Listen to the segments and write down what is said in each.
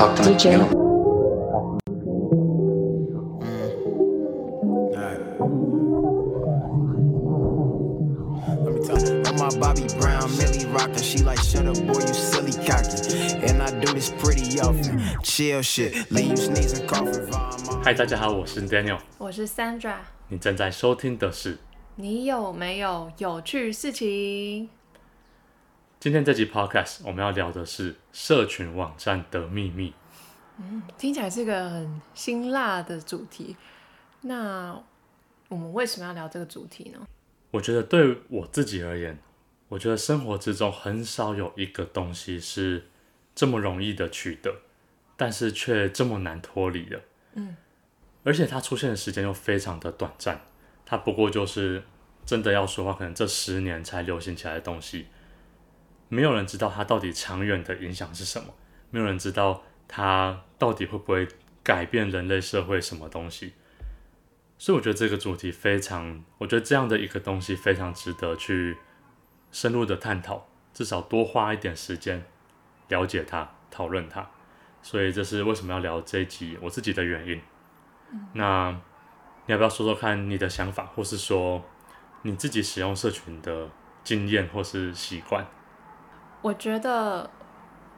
talk to me. DJ Let me talk. I'm my Bobby Brown, Millie Rocker. She like, shut up, boy, you silly cocky. And I do this pretty often. Chill shit, leave you sneezing, coughing, vomit. 嗨，大家好，我是 Daniel，我是 Sandra，你正在收听的是你有没有有趣事情？ 今天这集 Podcast，我们要聊的是社群网站的秘密。听起来是个很辛辣的主题。那我们为什么要聊这个主题呢？我觉得对我自己而言，我觉得生活之中很少有一个东西是这么容易的取得，但是却这么难脱离的。嗯，而且它出现的时间又非常的短暂，它不过就是真的要说话，可能这十年才流行起来的东西，没有人知道它到底长远的影响是什么，没有人知道它到底会不会改变人类社会什么东西。所以我觉得这个主题非常，我觉得这样的一个东西非常值得去深入的探讨，至少多花一点时间了解它、讨论它。所以这是为什么要聊这一集我自己的原因。嗯。那你要不要说说看你的想法，或是说你自己使用社群的经验或是习惯？我觉得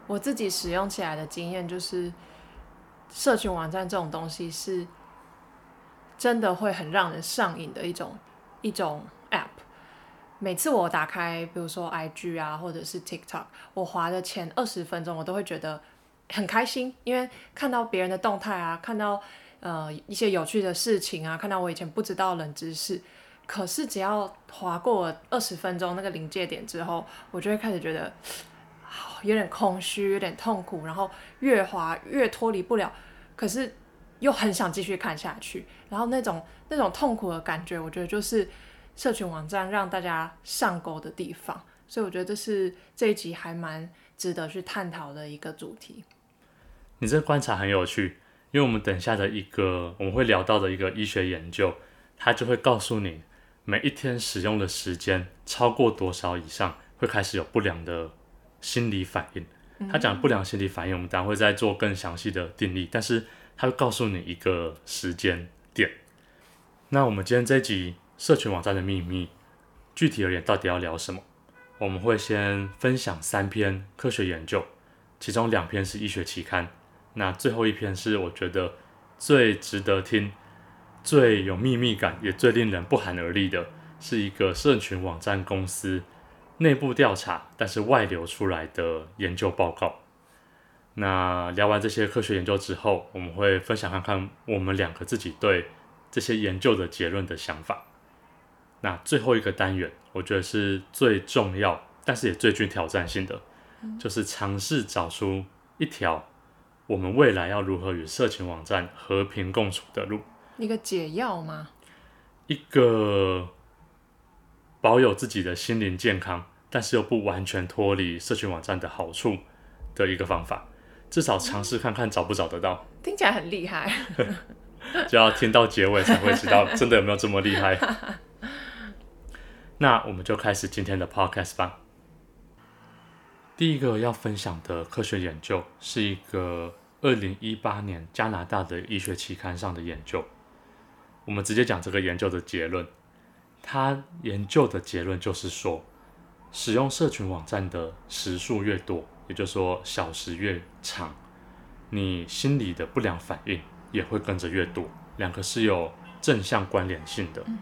我自己使用起来的经验就是，社群网站这种东西是。真的会很让人上瘾的一种一种 app。每次我打开，比如说 IG 啊，或者是 TikTok，我滑的前二十分钟，我都会觉得很开心，因为看到别人的动态啊，看到呃一些有趣的事情啊，看到我以前不知道冷知识。可是只要滑过二十分钟那个临界点之后，我就会开始觉得有点空虚，有点痛苦，然后越滑越脱离不了。可是。又很想继续看下去，然后那种那种痛苦的感觉，我觉得就是社群网站让大家上钩的地方，所以我觉得这是这一集还蛮值得去探讨的一个主题。你这观察很有趣，因为我们等下的一个我们会聊到的一个医学研究，它就会告诉你每一天使用的时间超过多少以上，会开始有不良的心理反应。他讲不良心理反应，我们等下会再做更详细的定义，但是。他会告诉你一个时间点。那我们今天这一集社群网站的秘密，具体而言到底要聊什么？我们会先分享三篇科学研究，其中两篇是医学期刊，那最后一篇是我觉得最值得听、最有秘密感，也最令人不寒而栗的，是一个社群网站公司内部调查，但是外流出来的研究报告。那聊完这些科学研究之后，我们会分享看看我们两个自己对这些研究的结论的想法。那最后一个单元，我觉得是最重要，但是也最具挑战性的，就是尝试找出一条我们未来要如何与社群网站和平共处的路。一个解药吗？一个保有自己的心灵健康，但是又不完全脱离社群网站的好处的一个方法。至少尝试看看找不找得到，听起来很厉害，就要听到结尾才会知道真的有没有这么厉害。那我们就开始今天的 podcast 吧。第一个要分享的科学研究是一个二零一八年加拿大的医学期刊上的研究。我们直接讲这个研究的结论。他研究的结论就是说，使用社群网站的时数越多。也就是说，小时越长，你心里的不良反应也会跟着越多，两个是有正向关联性的。嗯、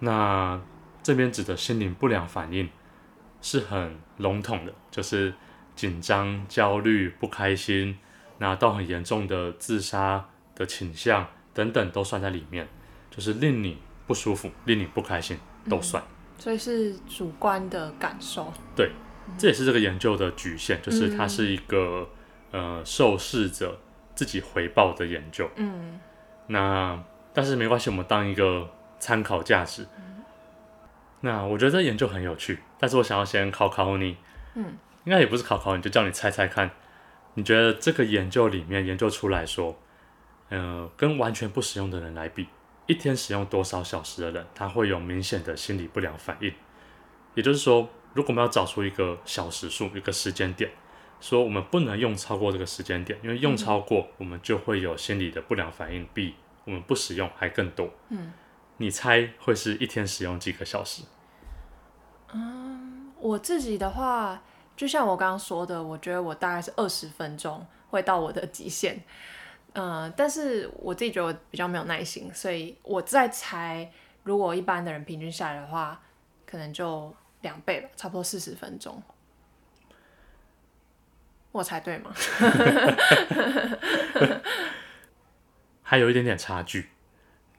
那这边指的心灵不良反应是很笼统的，就是紧张、焦虑、不开心，那到很严重的自杀的倾向等等都算在里面，就是令你不舒服、令你不开心都算。嗯、所以是主观的感受。对。这也是这个研究的局限，就是它是一个、嗯、呃受试者自己回报的研究。嗯，那但是没关系，我们当一个参考价值。嗯、那我觉得这研究很有趣，但是我想要先考考你。嗯，应该也不是考考你，就叫你猜猜看，你觉得这个研究里面研究出来说，呃，跟完全不使用的人来比，一天使用多少小时的人，他会有明显的心理不良反应。也就是说。如果我们要找出一个小时数、一个时间点，说我们不能用超过这个时间点，因为用超过我们就会有心理的不良反应，比我们不使用还更多。嗯，你猜会是一天使用几个小时？嗯，我自己的话，就像我刚刚说的，我觉得我大概是二十分钟会到我的极限。嗯，但是我自己觉得我比较没有耐心，所以我在猜，如果一般的人平均下来的话，可能就两倍吧，差不多四十分钟。我猜对吗？还有一点点差距，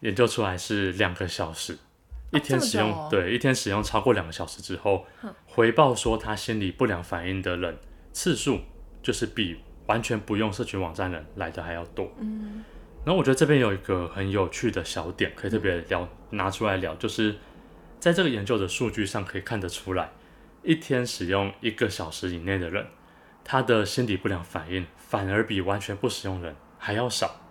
研究出来是两个小时，一天使用、哦、对一天使用超过两个小时之后，回报说他心理不良反应的人次数，就是比完全不用社群网站人来的还要多。嗯，然后我觉得这边有一个很有趣的小点，可以特别聊、嗯、拿出来聊，就是在这个研究的数据上可以看得出来，一天使用一个小时以内的人。他的心理不良反应反而比完全不使用人还要少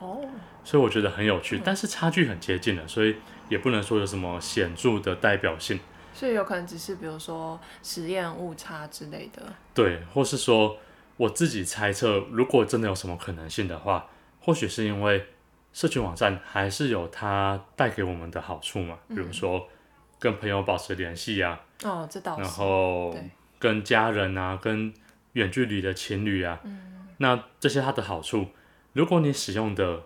哦，所以我觉得很有趣，但是差距很接近了，所以也不能说有什么显著的代表性。所以有可能只是比如说实验误差之类的。对，或是说我自己猜测，如果真的有什么可能性的话，或许是因为社群网站还是有它带给我们的好处嘛，比如说跟朋友保持联系啊，哦，这倒是，然后跟家人啊，跟远距离的情侣啊，嗯，那这些它的好处，如果你使用的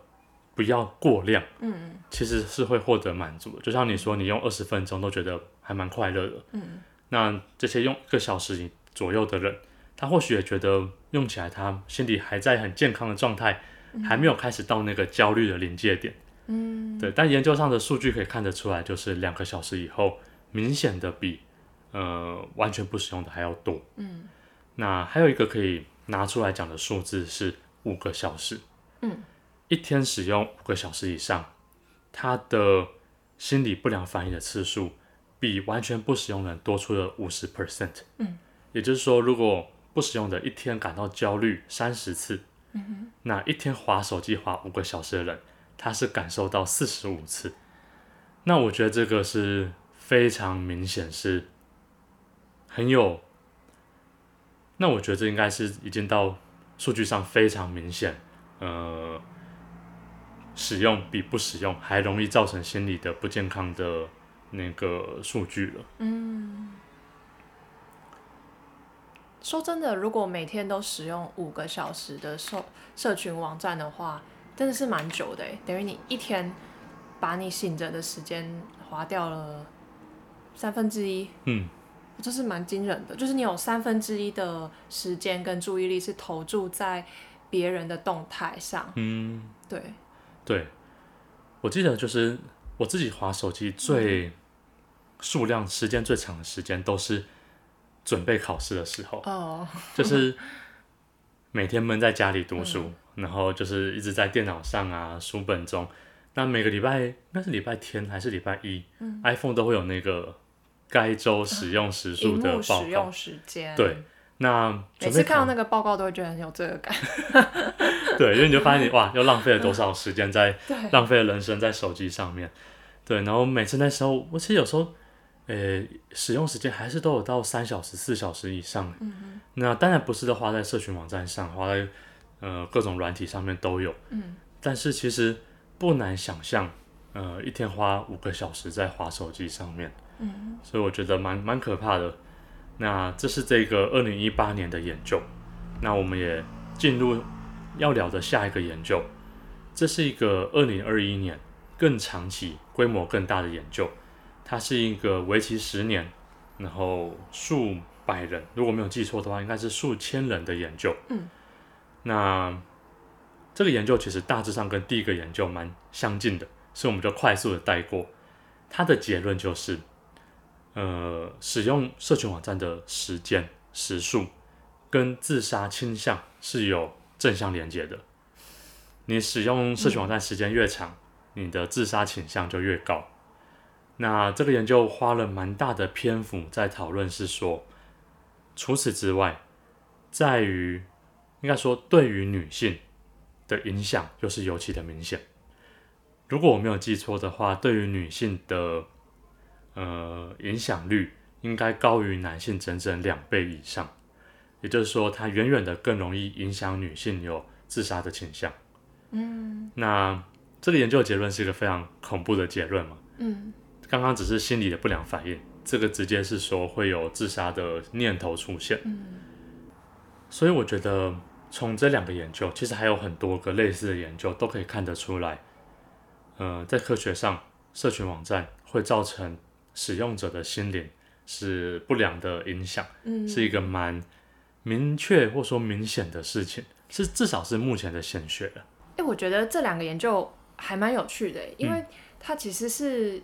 不要过量，嗯，其实是会获得满足的。就像你说，你用二十分钟都觉得还蛮快乐的，嗯，那这些用一个小时左右的人，他或许也觉得用起来他心里还在很健康的状态，嗯，还没有开始到那个焦虑的临界点，嗯，对。但研究上的数据可以看得出来，就是两个小时以后，明显的比呃完全不使用的还要多，嗯。那还有一个可以拿出来讲的数字是五个小时，嗯，一天使用五个小时以上，他的心理不良反应的次数比完全不使用人多出了五十 percent，嗯，也就是说，如果不使用的一天感到焦虑三十次，那一天划手机划五个小时的人，他是感受到四十五次，那我觉得这个是非常明显，是很有。那我觉得这应该是已经到数据上非常明显，呃，使用比不使用还容易造成心理的不健康的那个数据了。嗯，说真的，如果每天都使用五个小时的社社群网站的话，真的是蛮久的，等于你一天把你醒着的时间划掉了三分之一。嗯。这是蛮惊人的，就是你有三分之一的时间跟注意力是投注在别人的动态上。嗯，对，对，我记得就是我自己滑手机最数量时间最长的时间都是准备考试的时候。哦，就是每天闷在家里读书，嗯，然后就是一直在电脑上啊书本中。那每个礼拜应该是礼拜天还是礼拜一，嗯，iPhone 都会有那个。该周使用时数的报告，使用时间。对，那每次看到那个报告都会觉得很有罪恶感。对，因为你就发现你哇，又浪费了多少时间在浪费了人生在手机上面。对，然后每次那时候，我其实有时候，诶、欸，使用时间还是都有到三小时、四小时以上。嗯，那当然不是都花在社群网站上，花在呃各种软体上面都有。嗯。但是其实不难想象，呃，一天花五个小时在滑手机上面。嗯，所以我觉得蛮蛮可怕的。那这是这个二零一八年的研究。那我们也进入要聊的下一个研究。这是一个二零二一年更长期、规模更大的研究。它是一个为期十年，然后数百人，如果没有记错的话，应该是数千人的研究。嗯。那这个研究其实大致上跟第一个研究蛮相近的，所以我们就快速的带过。它的结论就是。呃，使用社群网站的时间时数跟自杀倾向是有正向连接的。你使用社群网站时间越长，嗯，你的自杀倾向就越高。那这个研究花了蛮大的篇幅在讨论，是说，除此之外，在于应该说对于女性的影响又是尤其的明显。如果我没有记错的话，对于女性的。呃，影响率应该高于男性整整两倍以上，也就是说，它远远的更容易影响女性有自杀的倾向。嗯，那这个研究的结论是一个非常恐怖的结论嘛？嗯，刚刚只是心理的不良反应，这个直接是说会有自杀的念头出现。嗯，所以我觉得从这两个研究，其实还有很多个类似的研究都可以看得出来。呃，在科学上，社群网站会造成使用者的心灵是不良的影响，嗯，是一个蛮明确或说明显的事情，是至少是目前的显学了。哎，我觉得这两个研究还蛮有趣的，因为它其实是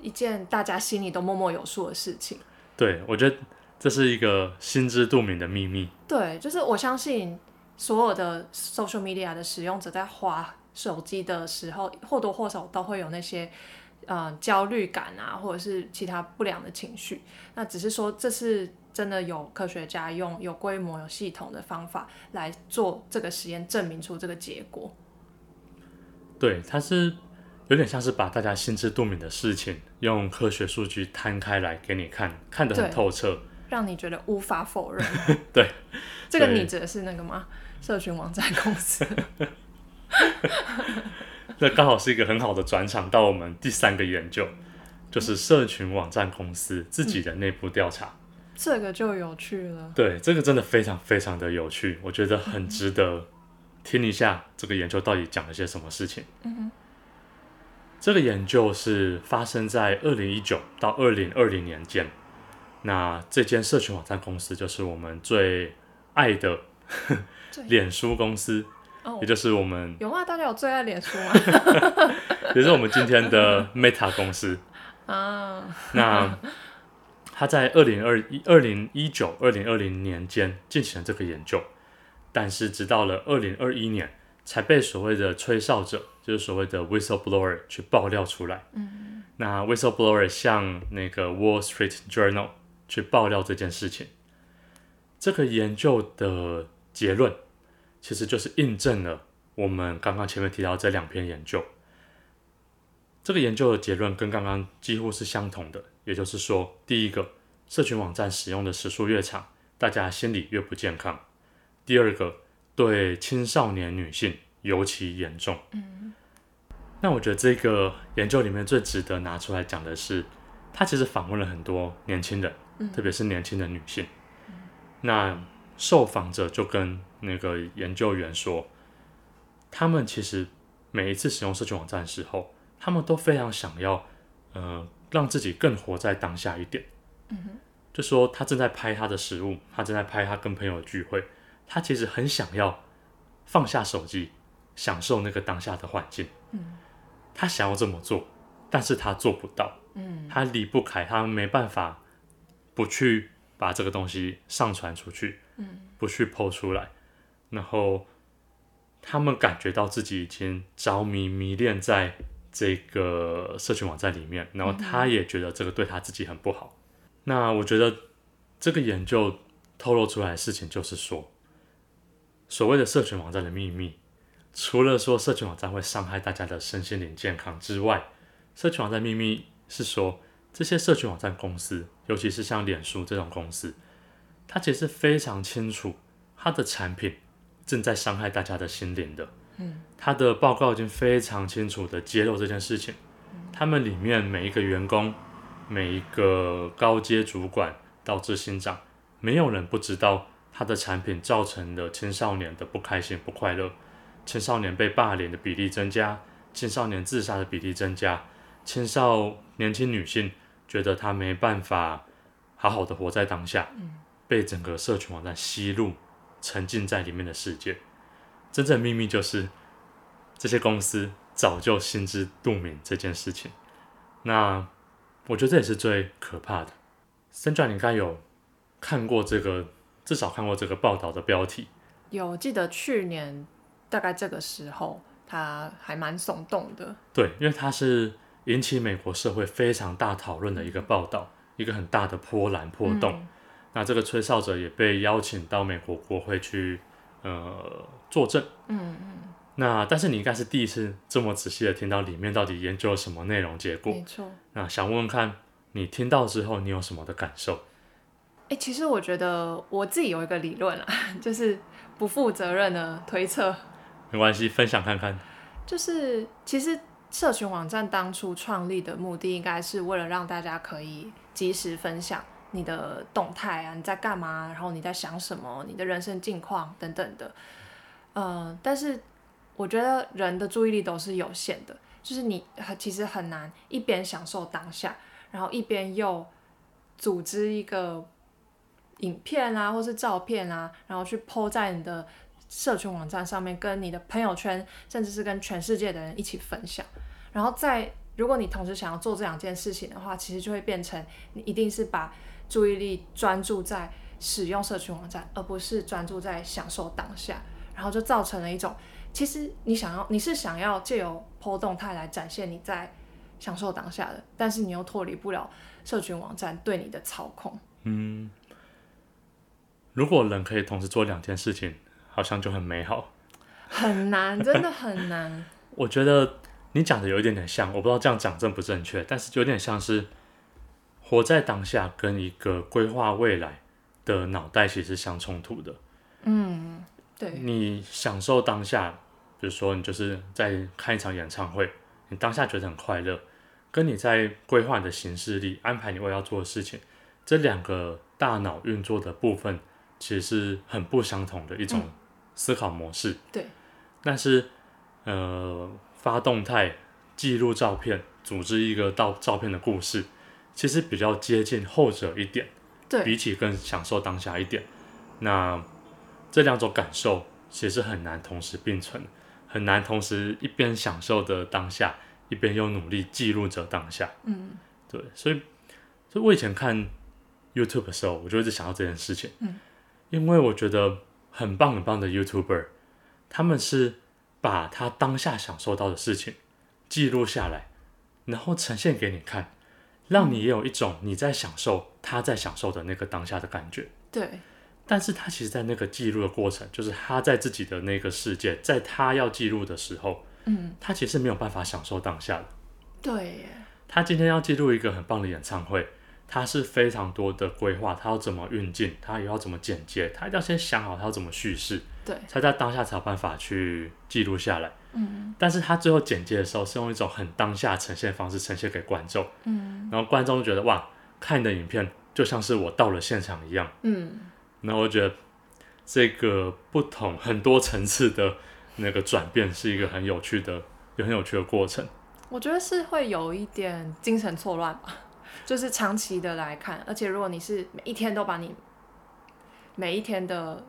一件大家心里都默默有数的事情。对，我觉得这是一个心知肚明的秘密。对，就是我相信所有的 social media 的使用者在滑手机的时候，或多或少都会有那些呃焦虑感啊，或者是其他不良的情绪。那只是说，这是真的有科学家用有规模、有系统的方法来做这个实验，证明出这个结果。对，它是有点像是把大家心知肚明的事情，用科学数据摊开来给你看，看得很透彻，让你觉得无法否认。对，这个你指的是那个吗？社群网站公司。这刚好是一个很好的转场到我们第三个研究，就是社群网站公司自己的内部调查。嗯，这个就有趣了。对，这个真的非常非常的有趣，我觉得很值得听一下这个研究到底讲了些什么事情。嗯哼。这个研究是发生在二零一九到二零二零年间。那这间社群网站公司就是我们最爱的脸书公司。也就是我们有吗？大家有最爱脸书吗？也是我们今天的 Meta 公司 啊。那他在二零二一、二零一九、二零二零年间进行了这个研究，但是直到了二零二一年才被所谓的吹哨者，就是所谓的 whistleblower 去爆料出来。嗯。那 whistleblower 向那个 Wall Street Journal 去爆料这件事情，这个研究的结论。其实就是印证了我们刚刚前面提到这两篇研究，这个研究的结论跟刚刚几乎是相同的，也就是说，第一个，社群网站使用的时数越长，大家心理越不健康；第二个，对青少年女性尤其严重。嗯，那我觉得这个研究里面最值得拿出来讲的是，他其实访问了很多年轻人，特别是年轻的女性。那受访者就跟那个研究员说，他们其实每一次使用社群网站的时候，他们都非常想要，呃，让自己更活在当下一点。嗯哼，就说他正在拍他的食物，他正在拍他跟朋友的聚会，他其实很想要放下手机，享受那个当下的环境。嗯，他想要这么做，但是他做不到。嗯，他离不开，他没办法不去把这个东西上传出去。嗯，不去 po 出来。然后他们感觉到自己已经着迷迷恋在这个社群网站里面，然后他也觉得这个对他自己很不好。那我觉得这个研究透露出来的事情就是说，所谓的社群网站的秘密，除了说社群网站会伤害大家的身心灵健康之外，社群网站秘密是说，这些社群网站公司，尤其是像脸书这种公司，它其实非常清楚它的产品。正在伤害大家的心灵的，嗯，它的报告已经非常清楚的揭露这件事情。他们里面每一个员工，每一个高阶主管到执行长，没有人不知道他的产品造成了青少年的不开心、不快乐，青少年被霸凌的比例增加，青少年自杀的比例增加，青少年轻女性觉得她没办法好好的活在当下，被整个社群网站吸入。沉浸在里面的世界，真正秘密就是这些公司早就心知肚明这件事情。那我觉得这也是最可怕的。Sandra，你应该有看过这个，至少看过这个报道的标题。有，记得去年大概这个时候，他还蛮耸动的。对，因为它是引起美国社会非常大讨论的一个报道，一个很大的波澜波动。嗯那这个吹哨者也被邀请到美国国会去，呃，作证。嗯嗯。那但是你应该是第一次这么仔细的听到里面到底研究了什么内容结果。没错。那想问问看你听到之后你有什么的感受？哎，其实我觉得我自己有一个理论啊，就是不负责任的推测。没关系，分享看看。就是其实社群网站当初创立的目的，应该是为了让大家可以及时分享你的动态啊，你在干嘛，然后你在想什么，你的人生近况等等的。呃，但是我觉得人的注意力都是有限的，就是你其实很难一边享受当下，然后一边又组织一个影片啊，或是照片啊，然后去 po 在你的。社群网站上面跟你的朋友圈，甚至是跟全世界的人一起分享。然后在如果你同时想要做这两件事情的话，其实就会变成你一定是把注意力专注在使用社群网站，而不是专注在享受当下。然后就造成了一种，其实你想要你是想要借由 PO 动态来展现你在享受当下的，但是你又脱离不了社群网站对你的操控。嗯，如果人可以同时做两件事情。好像就很美好，很难，真的很难。我觉得你讲的有一点点像，我不知道这样讲正不正确，但是有点像是活在当下跟一个规划未来的脑袋其实是相冲突的。嗯，对。你享受当下，比如说你就是在看一场演唱会，你当下觉得很快乐，跟你在规划你的行事历、安排你未来要做的事情，这两个大脑运作的部分其实是很不相同的一种。嗯思考模式对，但是呃，发动态、记录照片、组织一个到照片的故事，其实比较接近后者一点，对，比起更享受当下一点。那这两种感受其实很难同时并存，很难同时一边享受的当下，一边又努力记录着当下。嗯，对，所以，所以我以前看 YouTube 的时候，我就一直想到这件事情，嗯，因为我觉得。很棒很棒的 YouTuber，他们是把他当下享受到的事情记录下来，然后呈现给你看，让你也有一种你在享受他在享受的那个当下的感觉。对。但是他其实，在那个记录的过程，就是他在自己的那个世界，在他要记录的时候，嗯，他其实没有办法享受当下的。对。他今天要记录一个很棒的演唱会。他是非常多的规划，他要怎么运镜，他也要怎么剪接，他一定要先想好他要怎么叙事，对，才在当下才有办法去记录下来。嗯，但是他最后剪接的时候是用一种很当下呈现方式呈现给观众，嗯，然后观众就觉得哇，看你的影片就像是我到了现场一样，嗯，然后我觉得这个不同很多层次的那个转变是一个很有趣的，也很有趣的过程。我觉得是会有一点精神错乱吧。就是长期的来看，而且如果你是每一天都把你每一天的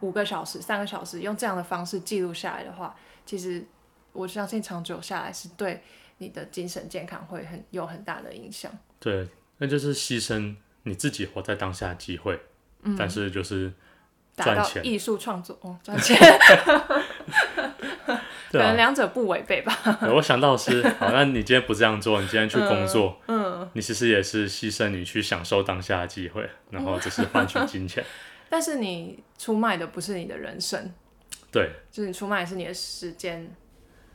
五个小时、三个小时用这样的方式记录下来的话，其实我相信长久下来是对你的精神健康会很有很大的影响。对，那就是牺牲你自己活在当下的机会，嗯，但是就是赚钱，达到艺术创作哦，赚钱。可能两者不违背吧。我想到是，好，那你今天不这样做，你今天去工作，嗯，嗯，你其实也是牺牲你去享受当下的机会，然后只是换取金钱。但是你出卖的不是你的人生，对，就是你出卖的是你的时间，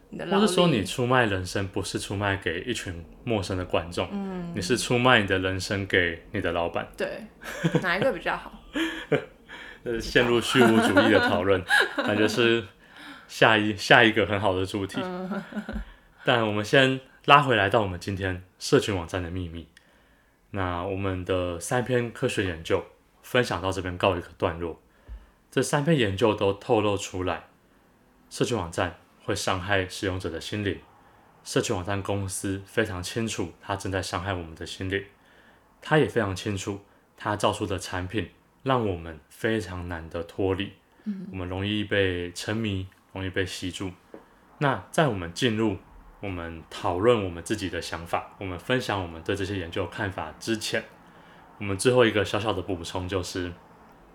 你的。或是说你出卖人生，不是出卖给一群陌生的观众，嗯，你是出卖你的人生给你的老板。对，哪一个比较好？呃，陷入虚无主义的讨论，感觉是。下一下一个很好的主题，但我们先拉回来到我们今天社群网站的秘密。那我们的三篇科学研究分享到这边告一个段落。这三篇研究都透露出来，社群网站会伤害使用者的心灵。社群网站公司非常清楚，它正在伤害我们的心灵。它也非常清楚，它造出的产品让我们非常难得脱离。我们容易被沉迷。容易被吸住。那在我们进入我们讨论我们自己的想法，我们分享我们对这些研究看法之前，我们最后一个小小的补充就是，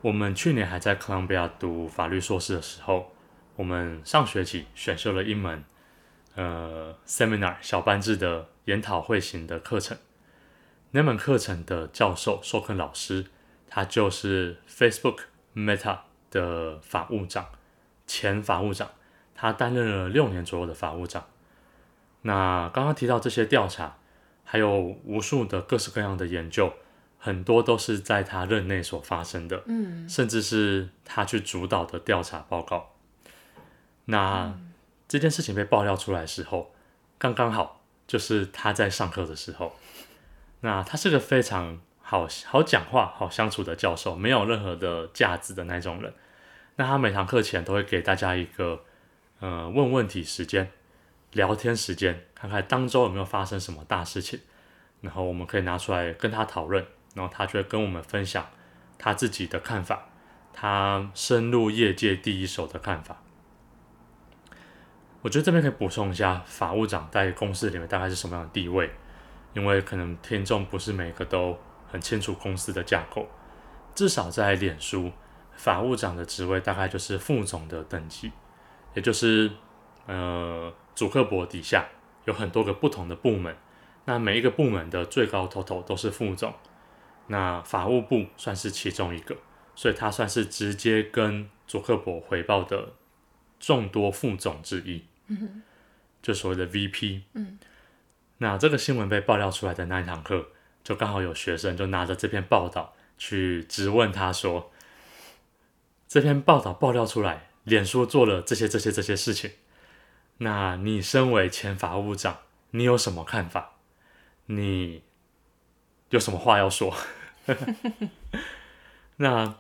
我们去年还在哥伦比亚读法律硕士的时候，我们上学期选修了一门呃 seminar 小班制的研讨会型的课程。那门课程的教授授课老师，他就是 Facebook Meta 的法务长。前法务长，他担任了六年左右的法务长。那刚刚提到这些调查，还有无数的各式各样的研究，很多都是在他任内所发生的，嗯，甚至是他去主导的调查报告。那、嗯、这件事情被爆料出来的时候，刚刚好就是他在上课的时候。那他是个非常好好讲话、好相处的教授，没有任何的架子的那种人。那他每堂课前都会给大家一个呃问问题时间、聊天时间，看看当周有没有发生什么大事情，然后我们可以拿出来跟他讨论。然后他就会跟我们分享他自己的看法，他深入业界第一手的看法。我觉得这边可以补充一下，法务长在公司里面大概是什么样的地位？因为可能听众不是每个都很清楚公司的架构。至少在脸书，法务长的职位大概就是副总的等级，也就是呃，祖克伯底下有很多个不同的部门，那每一个部门的最高头头都是副总。那法务部算是其中一个，所以他算是直接跟祖克伯回报的众多副总之一，嗯、就所谓的 VP。嗯，那这个新闻被爆料出来的那一堂课，就刚好有学生就拿着这篇报道去质问他说：“这篇报道爆料出来，脸书做了这些这些这些事情，那你身为前法务长，你有什么看法？你有什么话要说？” 那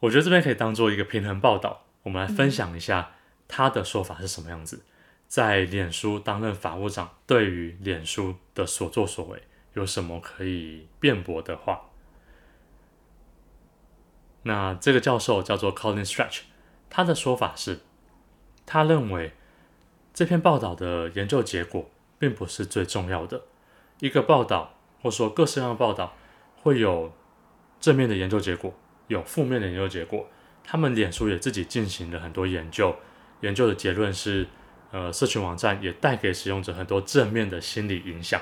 我觉得这边可以当做一个平衡报道，我们来分享一下他的说法是什么样子。在脸书担任法务长，对于脸书的所作所为有什么可以辩驳的话？那这个教授叫做 Colin Stretch，他的说法是，他认为这篇报道的研究结果并不是最重要的。一个报道，或说各式各样的报道。会有正面的研究结果，有负面的研究结果。他们脸书也自己进行了很多研究，研究的结论是，呃，社群网站也带给使用者很多正面的心理影响，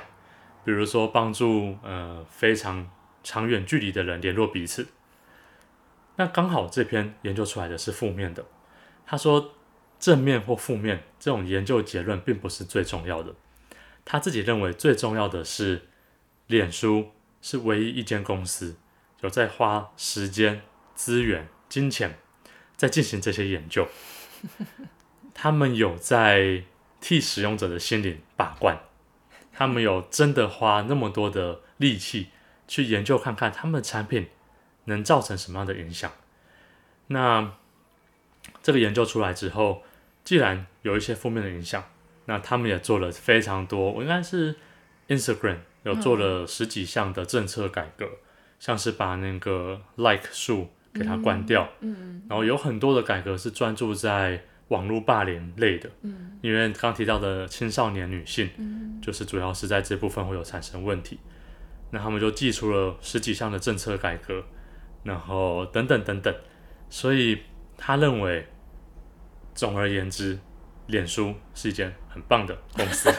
比如说帮助呃非常长远距离的人联络彼此。那刚好这篇研究出来的是负面的，他说正面或负面这种研究结论并不是最重要的，他自己认为最重要的是脸书。是唯一一间公司有在花时间、资源、金钱在进行这些研究，他们有在替使用者的心灵把关，他们有真的花那么多的力气去研究看看他们的产品能造成什么样的影响。那这个研究出来之后，既然有一些负面的影响，那他们也做了非常多，我应该是 Instagram。有做了十几项的政策改革，嗯、像是把那个 like 数给它关掉，嗯嗯、然后有很多的改革是专注在网络霸凌类的，嗯、因为刚提到的青少年女性，嗯、就是主要是在这部分会有产生问题，那他们就祭出了十几项的政策改革，然后等等等等，所以他认为，总而言之，脸书是一间很棒的公司。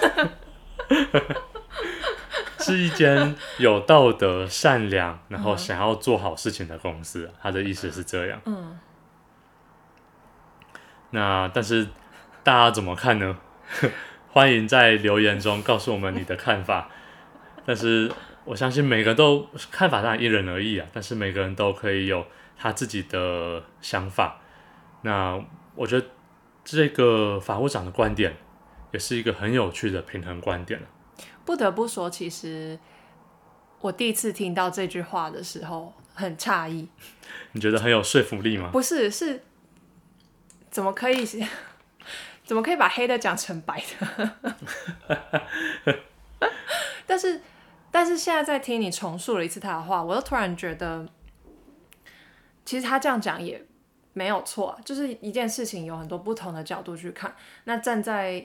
是一间有道德、善良，然后想要做好事情的公司。他的意思是这样。嗯。那但是大家怎么看呢？欢迎在留言中告诉我们你的看法。但是我相信每个人都看法当然因人而异啊，但是每个人都可以有他自己的想法。那我觉得这个法务长的观点也是一个很有趣的平衡观点。不得不说，其实我第一次听到这句话的时候很诧异。你觉得很有说服力吗？不是，是怎么可以 怎么可以把黑的讲成白的？但是，但是现在在听你重述了一次他的话，我又突然觉得，其实他这样讲也没有错，就是一件事情有很多不同的角度去看。那站在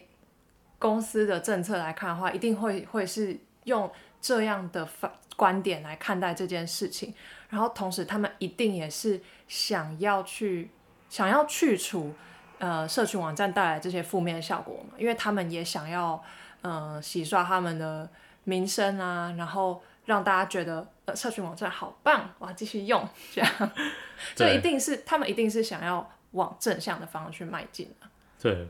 公司的政策来看的话，一定会会是用这样的观观点来看待这件事情，然后同时他们一定也是想要去想要去除呃社群网站带来这些负面效果嘛，因为他们也想要呃洗刷他们的名声啊，然后让大家觉得呃社群网站好棒，我要继续用这样，这一定是他们一定是想要往正向的方向去迈进的。对。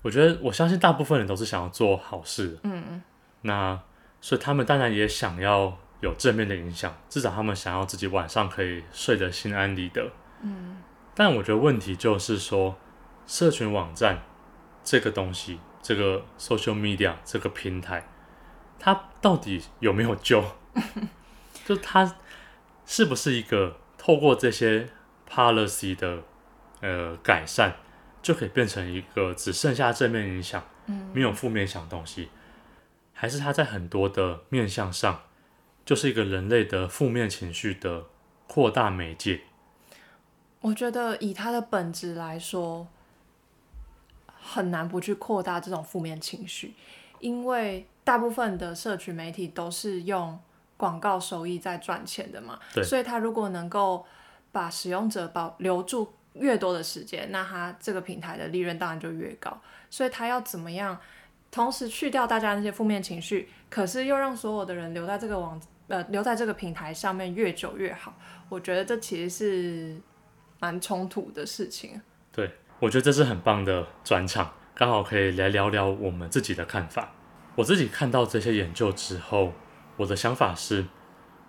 我觉得我相信大部分人都是想要做好事，嗯嗯，那所以他们当然也想要有正面的影响，至少他们想要自己晚上可以睡得心安理得。嗯，但我觉得问题就是说，社群网站这个东西，这个 social media 这个平台，它到底有没有救？就他是不是一个透过这些 policy 的呃改善，就可以变成一个只剩下正面影响，没有负面影响东西？还是他在很多的面向上，就是一个人类的负面情绪的扩大媒介？我觉得以它的本质来说，很难不去扩大这种负面情绪，因为大部分的社群媒体都是用广告收益在赚钱的嘛。对。所以他如果能够把使用者保留住越多的时间，那他这个平台的利润当然就越高。所以他要怎么样？同时去掉大家那些负面情绪，可是又让所有的人留在这个网呃留在这个平台上面越久越好。我觉得这其实是蛮冲突的事情。对，我觉得这是很棒的转场，刚好可以来聊聊我们自己的看法。我自己看到这些研究之后，我的想法是，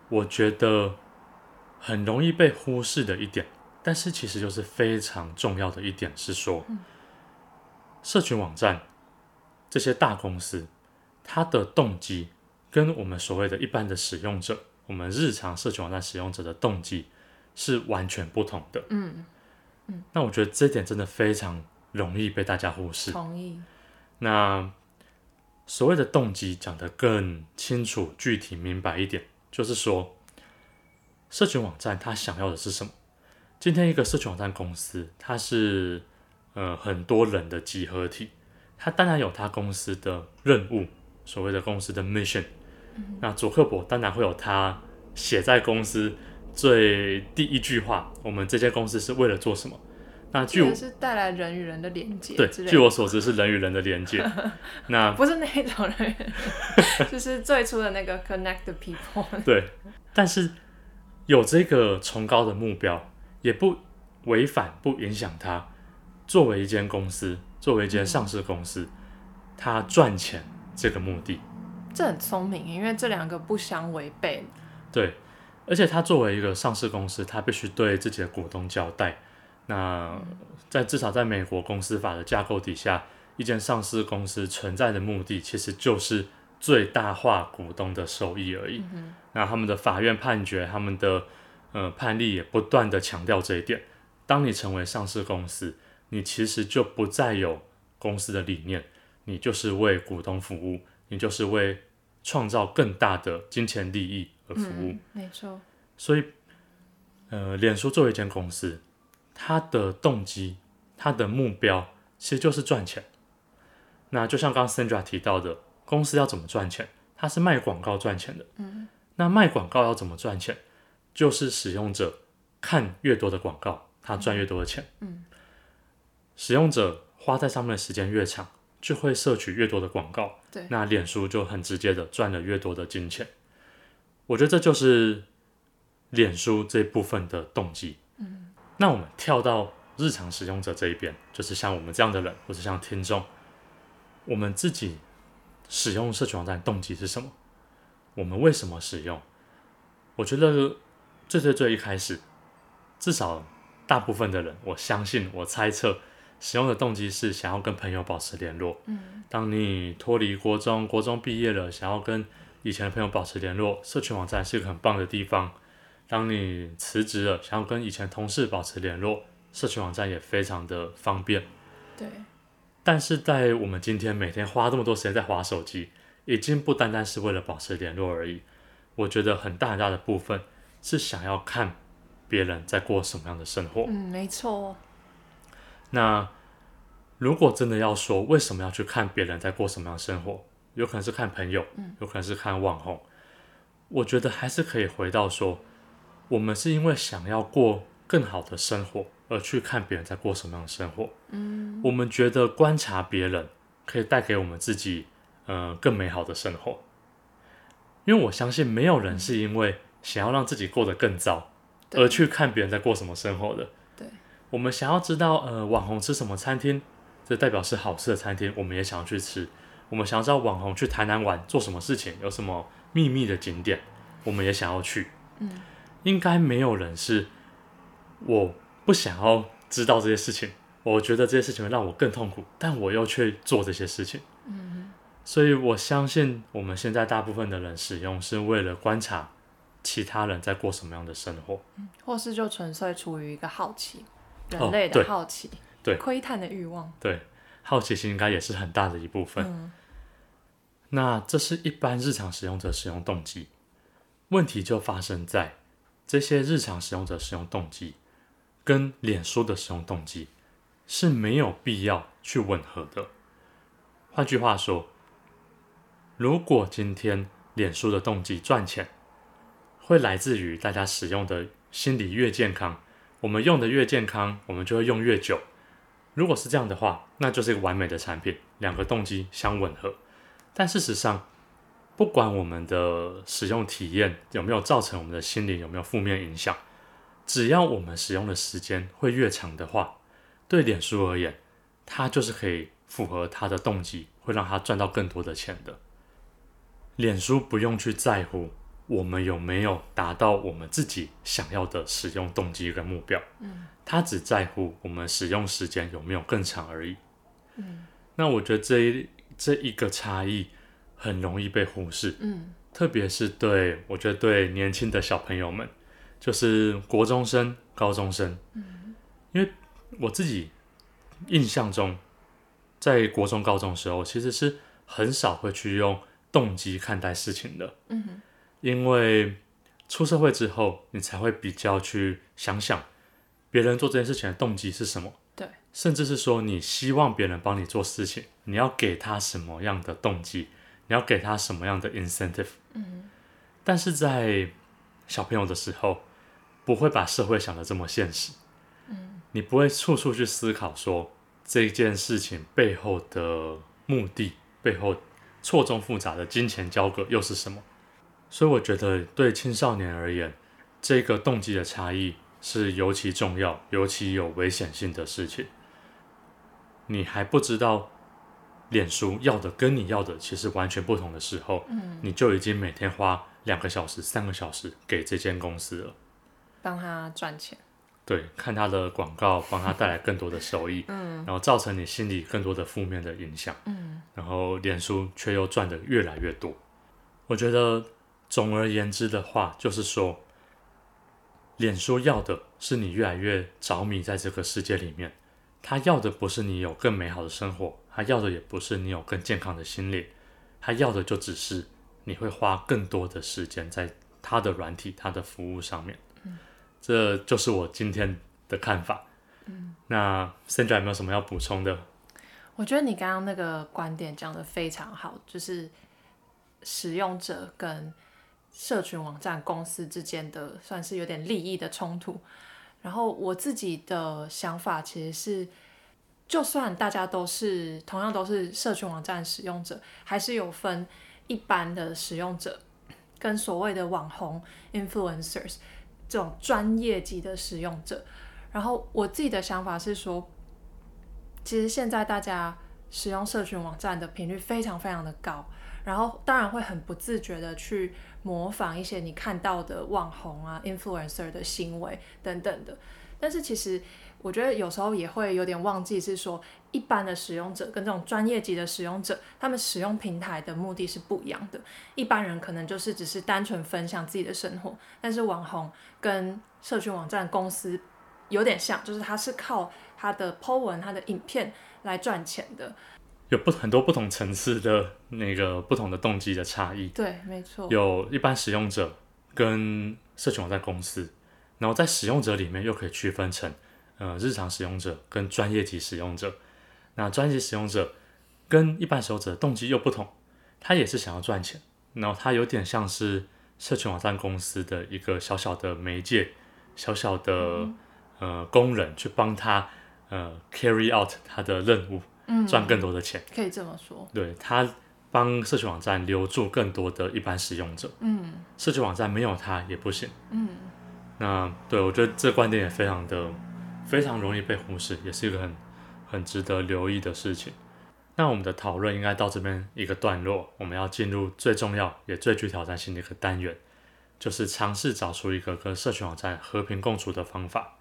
我觉得很容易被忽视的一点，但是其实就是非常重要的一点是说，嗯、社群网站。这些大公司，它的动机跟我们所谓的一般的使用者，我们日常社群网站使用者的动机是完全不同的。嗯嗯。那我觉得这点真的非常容易被大家忽视。同意。那所谓的动机讲得更清楚、具体、明白一点，就是说，社群网站它想要的是什么？今天一个社群网站公司，它是呃很多人的集合体。它当然有它公司的任务，所谓的公司的 mission。嗯。那佐克伯当然会有他写在公司最第一句话：我们这间公司是为了做什么？那据我是带来人与人的连接。对，据我所知是人与人的连接。那不是那种人，就是最初的那个 connect the people。对，但是有这个崇高的目标，也不违反、不影响他作为一间公司。作为一间上市公司，它赚钱这个目的，这很聪明，因为这两个不相违背。对，而且他作为一个上市公司，他必须对自己的股东交代。那在至少在美国公司法的架构底下，一间上市公司存在的目的，其实就是最大化股东的收益而已。嗯。那他们的法院判决，他们的呃判例也不断的强调这一点。当你成为上市公司，你其实就不再有公司的理念，你就是为股东服务，你就是为创造更大的金钱利益而服务。嗯，没错。所以，呃，脸书作为一间公司，它的动机、他的目标其实就是赚钱。那就像刚刚 Sandra 提到的，公司要怎么赚钱？它是卖广告赚钱的。嗯。那卖广告要怎么赚钱？就是使用者看越多的广告，他赚越多的钱。使用者花在上面的时间越长，就会摄取越多的广告。对，那脸书就很直接的赚了越多的金钱。我觉得这就是脸书这部分的动机。嗯，那我们跳到日常使用者这一边，就是像我们这样的人，或者像听众，我们自己使用社群网站动机是什么？我们为什么使用？我觉得最最最一开始，至少大部分的人，我相信，我猜测。使用的动机是想要跟朋友保持联络。嗯，当你脱离国中，国中毕业了，想要跟以前的朋友保持联络，社群网站是一个很棒的地方。当你辞职了，想要跟以前同事保持联络，社群网站也非常的方便。对。但是在我们今天每天花这么多时间在划手机，已经不单单是为了保持联络而已。我觉得很大很大的部分是想要看别人在过什么样的生活。嗯，没错。那如果真的要说为什么要去看别人在过什么样的生活，有可能是看朋友，有可能是看网红，我觉得还是可以回到说，我们是因为想要过更好的生活而去看别人在过什么样的生活。嗯，我们觉得观察别人可以带给我们自己，呃，更美好的生活。因为我相信没有人是因为想要让自己过得更糟而去看别人在过什么生活的。对我们想要知道，呃，网红吃什么餐厅，这代表是好吃的餐厅，我们也想要去吃。我们想要知道网红去台南玩做什么事情，有什么秘密的景点，我们也想要去。嗯，应该没有人是我不想要知道这些事情，我觉得这些事情会让我更痛苦，但我又去做这些事情。嗯，所以我相信我们现在大部分的人使用是为了观察其他人在过什么样的生活，或是就纯粹出于一个好奇，人类的好奇，对，窥探的欲望，对，好奇心应该也是很大的一部分。嗯，那这是一般日常使用者使用动机，问题就发生在这些日常使用者使用动机跟脸书的使用动机是没有必要去吻合的。换句话说，如果今天脸书的动机赚钱，会来自于大家使用的心理越健康，我们用的越健康，我们就会用越久。如果是这样的话，那就是一个完美的产品，两个动机相吻合。但事实上，不管我们的使用体验有没有造成我们的心理有没有负面影响，只要我们使用的时间会越长的话，对脸书而言，它就是可以符合它的动机，会让它赚到更多的钱的。脸书不用去在乎我们有没有达到我们自己想要的使用动机跟目标，嗯，它只在乎我们使用时间有没有更长而已。嗯，那我觉得这一这一个差异很容易被忽视，嗯，特别是对我觉得对年轻的小朋友们，就是国中生、高中生，嗯，因为我自己印象中，在国中、高中的时候，其实是很少会去用动机看待事情的，嗯哼，因为出社会之后，你才会比较去想想别人做这件事情的动机是什么。甚至是说，你希望别人帮你做事情，你要给他什么样的动机？你要给他什么样的 incentive？嗯，但是在小朋友的时候，不会把社会想的这么现实。嗯，你不会处处去思考说这件事情背后的目的，背后错综复杂的金钱交割又是什么？所以我觉得对青少年而言，这个动机的差异是尤其重要、尤其有危险性的事情。你还不知道脸书要的跟你要的其实完全不同的时候，嗯，你就已经每天花两个小时、三个小时给这间公司了，帮他赚钱，对，看他的广告，帮他带来更多的收益，嗯，然后造成你心里更多的负面的影响，嗯，然后脸书却又赚的越来越多。我觉得总而言之的话，就是说，脸书要的是你越来越着迷在这个世界里面。他要的不是你有更美好的生活，他要的也不是你有更健康的心理，他要的就只是你会花更多的时间在他的软体、他的服务上面。嗯，这就是我今天的看法。嗯，那 Sandra 有没有什么要补充的？我觉得你刚刚那个观点讲的非常好，就是使用者跟社群网站公司之间的算是有点利益的冲突。然后我自己的想法其实是，就算大家都是同样都是社群网站使用者，还是有分一般的使用者跟所谓的网红 influencers 这种专业级的使用者。然后我自己的想法是说，其实现在大家使用社群网站的频率非常非常的高，然后当然会很不自觉的去。模仿一些你看到的网红啊、influencer 的行为等等的，但是其实我觉得有时候也会有点忘记，是说一般的使用者跟这种专业级的使用者，他们使用平台的目的是不一样的。一般人可能就是只是单纯分享自己的生活，但是网红跟社群网站公司有点像，就是他是靠他的 po 文、他的影片来赚钱的。有不很多不同层次的那个不同的动机的差异。对，没错。有一般使用者跟社群网站公司，然后在使用者里面又可以区分成，呃，日常使用者跟专业级使用者。那专业级使用者跟一般使用者的动机又不同，他也是想要赚钱，然后他有点像是社群网站公司的一个小小的媒介，小小的、嗯、呃工人去帮他呃 carry out 他的任务。赚更多的钱，可以这么说。对，他帮社群网站留住更多的一般使用者。嗯，社群网站没有他也不行。嗯，那对我觉得这观点也非常的非常容易被忽视，也是一个很很值得留意的事情。那我们的讨论应该到这边一个段落，我们要进入最重要也最具挑战性的一个单元，就是尝试找出一个跟社群网站和平共处的方法。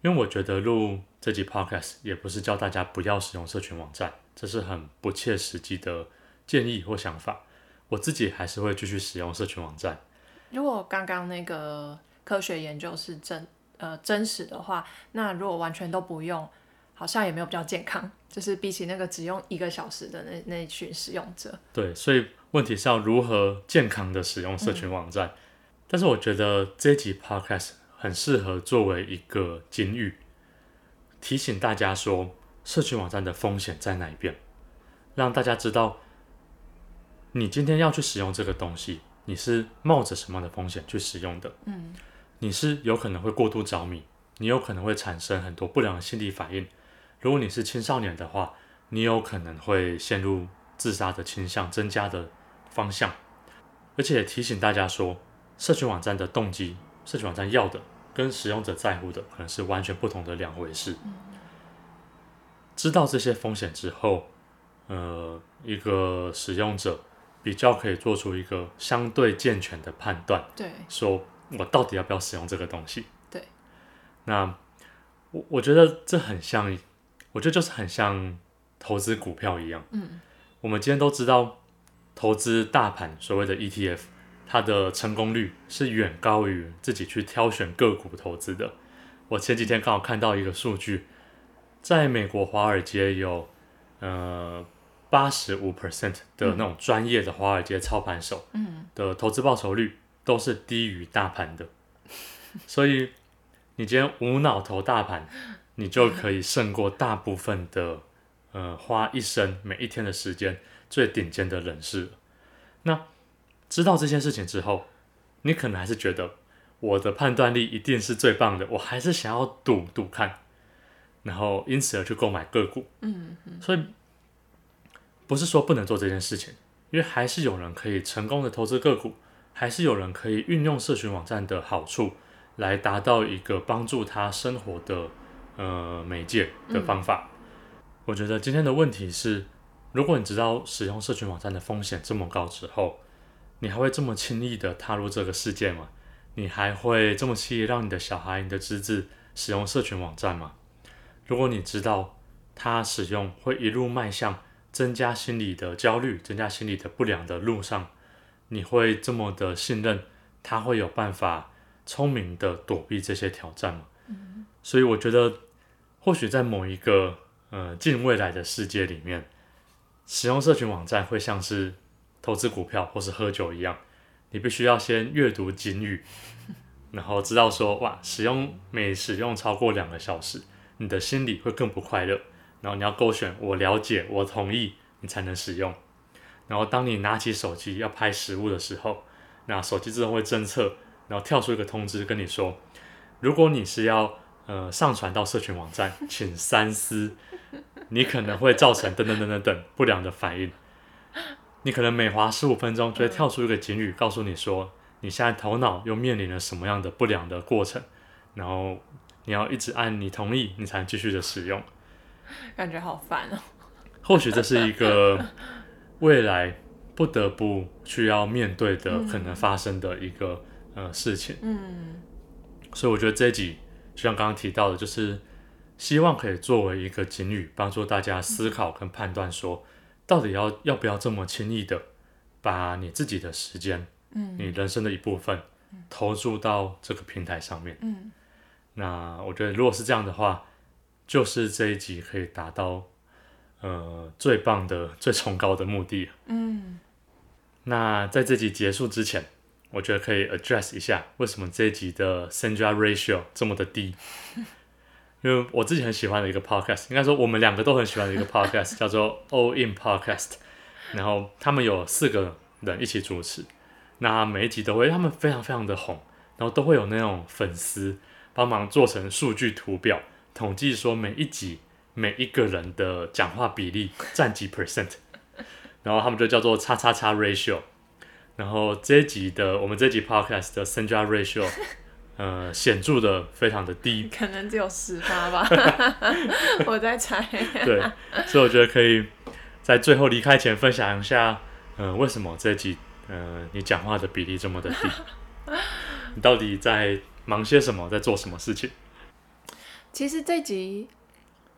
因为我觉得录这集 podcast 也不是叫大家不要使用社群网站，这是很不切实际的建议或想法。我自己还是会继续使用社群网站。如果刚刚那个科学研究是真呃真实的话，那如果完全都不用，好像也没有比较健康。就是比起那个只用一个小时的那那一群使用者。对，所以问题是要如何健康的使用社群网站。嗯、但是我觉得这一集 podcast。很适合作为一个警语，提醒大家说，社群网站的风险在哪一边，让大家知道，你今天要去使用这个东西，你是冒着什么样的风险去使用的？嗯，你是有可能会过度着迷，你有可能会产生很多不良的心理反应。如果你是青少年的话，你有可能会陷入自杀的倾向增加的方向。而且提醒大家说，社群网站的动机。社群网站要的跟使用者在乎的可能是完全不同的两回事。嗯。知道这些风险之后，呃，一个使用者比较可以做出一个相对健全的判断。对，说我到底要不要使用这个东西？对。那我我觉得这很像，我觉得就是很像投资股票一样。嗯。我们今天都知道投资大盘，所谓的 ETF。它的成功率是远高于自己去挑选个股投资的。我前几天刚好看到一个数据，在美国华尔街有呃八十五 percent 的那种专业的华尔街操盘手，嗯的投资报酬率都是低于大盘的。所以你今天无脑投大盘，你就可以胜过大部分的呃花一生每一天的时间最顶尖的人士。那知道这件事情之后，你可能还是觉得我的判断力一定是最棒的，我还是想要赌赌看，然后因此而去购买个股。嗯嗯。所以不是说不能做这件事情，因为还是有人可以成功的投资个股，还是有人可以运用社群网站的好处来达到一个帮助他生活的呃媒介的方法。嗯。我觉得今天的问题是，如果你知道使用社群网站的风险这么高之后，你还会这么轻易的踏入这个世界吗？你还会这么轻易让你的小孩、你的侄子使用社群网站吗？如果你知道他使用会一路迈向增加心理的焦虑、增加心理的不良的路上，你会这么的信任他会有办法聪明的躲避这些挑战吗？嗯。所以我觉得，或许在某一个呃近未来的世界里面，使用社群网站会像是。投资股票或是喝酒一样，你必须要先阅读警语，然后知道说哇，使用每使用超过两个小时，你的心里会更不快乐。然后你要勾选我了解，我同意，你才能使用。然后当你拿起手机要拍食物的时候，那手机自动会侦测，然后跳出一个通知跟你说，如果你是要呃上传到社群网站，请三思，你可能会造成等等等等等不良的反应。你可能每滑十五分钟就会跳出一个警语，告诉你说你现在头脑又面临了什么样的不良的过程，然后你要一直按你同意，你才能继续的使用。感觉好烦哦。或许这是一个未来不得不需要面对的可能发生的一个呃事情。嗯。所以我觉得这一集就像刚刚提到的，就是希望可以作为一个警语，帮助大家思考跟判断说。到底要要不要这么轻易的把你自己的时间，嗯，你人生的一部分，投注到这个平台上面，嗯，那我觉得如果是这样的话，就是这一集可以达到呃最棒的、最崇高的目的，嗯。那在这集结束之前，我觉得可以 address 一下为什么这一集的 Sandra ratio 这么的低。因为我自己很喜欢的一个 podcast，应该说我们两个都很喜欢的一个 podcast，叫做 All In Podcast。然后他们有四个人一起主持，那每一集都会，他们非常非常的红，然后都会有那种粉丝帮忙做成数据图表，统计说每一集每一个人的讲话比例占几 percent，然后他们就叫做叉叉叉 ratio。然后这一集的我们这一集 podcast 的 Sandra ratio。呃，显著的非常的低，可能只有十八吧，我在猜。对，所以我觉得可以在最后离开前分享一下，呃，为什么这集呃，你讲话的比例这么的低，你到底在忙些什么，在做什么事情？其实这集，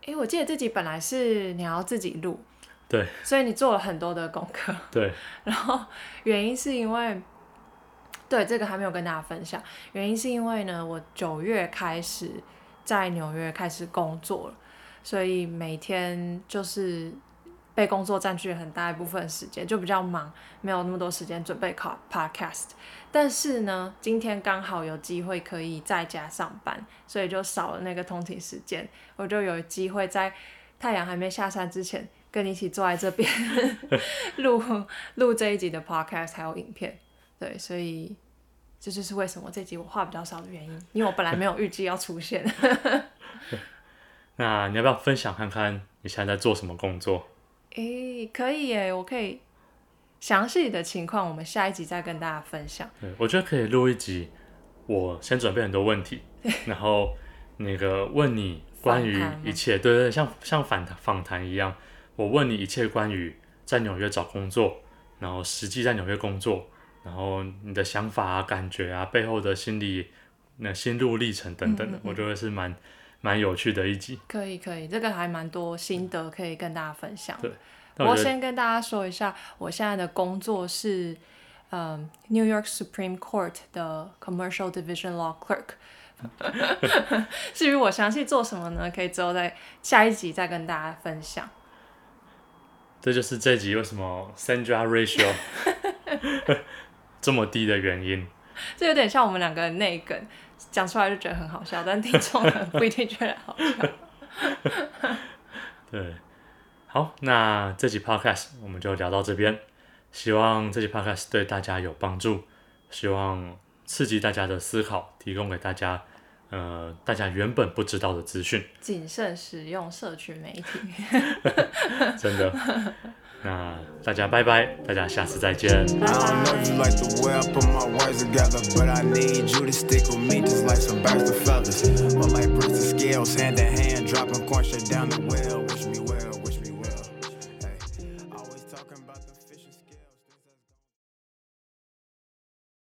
哎，我记得自己本来是你要自己录，对，所以你做了很多的功课，对，然后原因是因为，对，这个还没有跟大家分享，原因是因为呢，我九月开始在纽约开始工作了，所以每天就是。被工作占据了很大一部分时间，就比较忙，没有那么多时间准备考 podcast。但是呢，今天刚好有机会可以在家上班，所以就少了那个通勤时间，我就有机会在太阳还没下山之前，跟你一起坐在这边 录录这一集的 podcast 还有影片。对，所以这就是为什么这集我话比较少的原因，因为我本来没有预计要出现。那你要不要分享看看你现在在做什么工作？诶、欸，可以耶，我可以详细的情况，我们下一集再跟大家分享。对，我觉得可以录一集，我先准备很多问题，然后那个问你关于一切，对，对对，像像访谈访谈一样，我问你一切关于在纽约找工作，然后实际在纽约工作，然后你的想法啊、感觉啊、背后的心理那心路历程等等的，嗯嗯嗯，我觉得是蛮。蛮有趣的一集，可以可以，这个还蛮多心得可以跟大家分享。对，我先跟大家说一下，我现在的工作是，嗯，New York Supreme Court 的 Commercial Division Law Clerk。至于我详细做什么呢？可以之后在下一集再跟大家分享。这就是这集为什么 Sandra Ratio 这么低的原因。这有点像我们两个人内梗。讲出来就觉得很好笑，但听众不一定觉得好笑。对，好，那这集 podcast 我们就聊到这边，希望这集 podcast 对大家有帮助，希望刺激大家的思考，提供给大家，呃，大家原本不知道的资讯。谨慎使用社群媒体。真的。那大家拜拜，大家下次再见。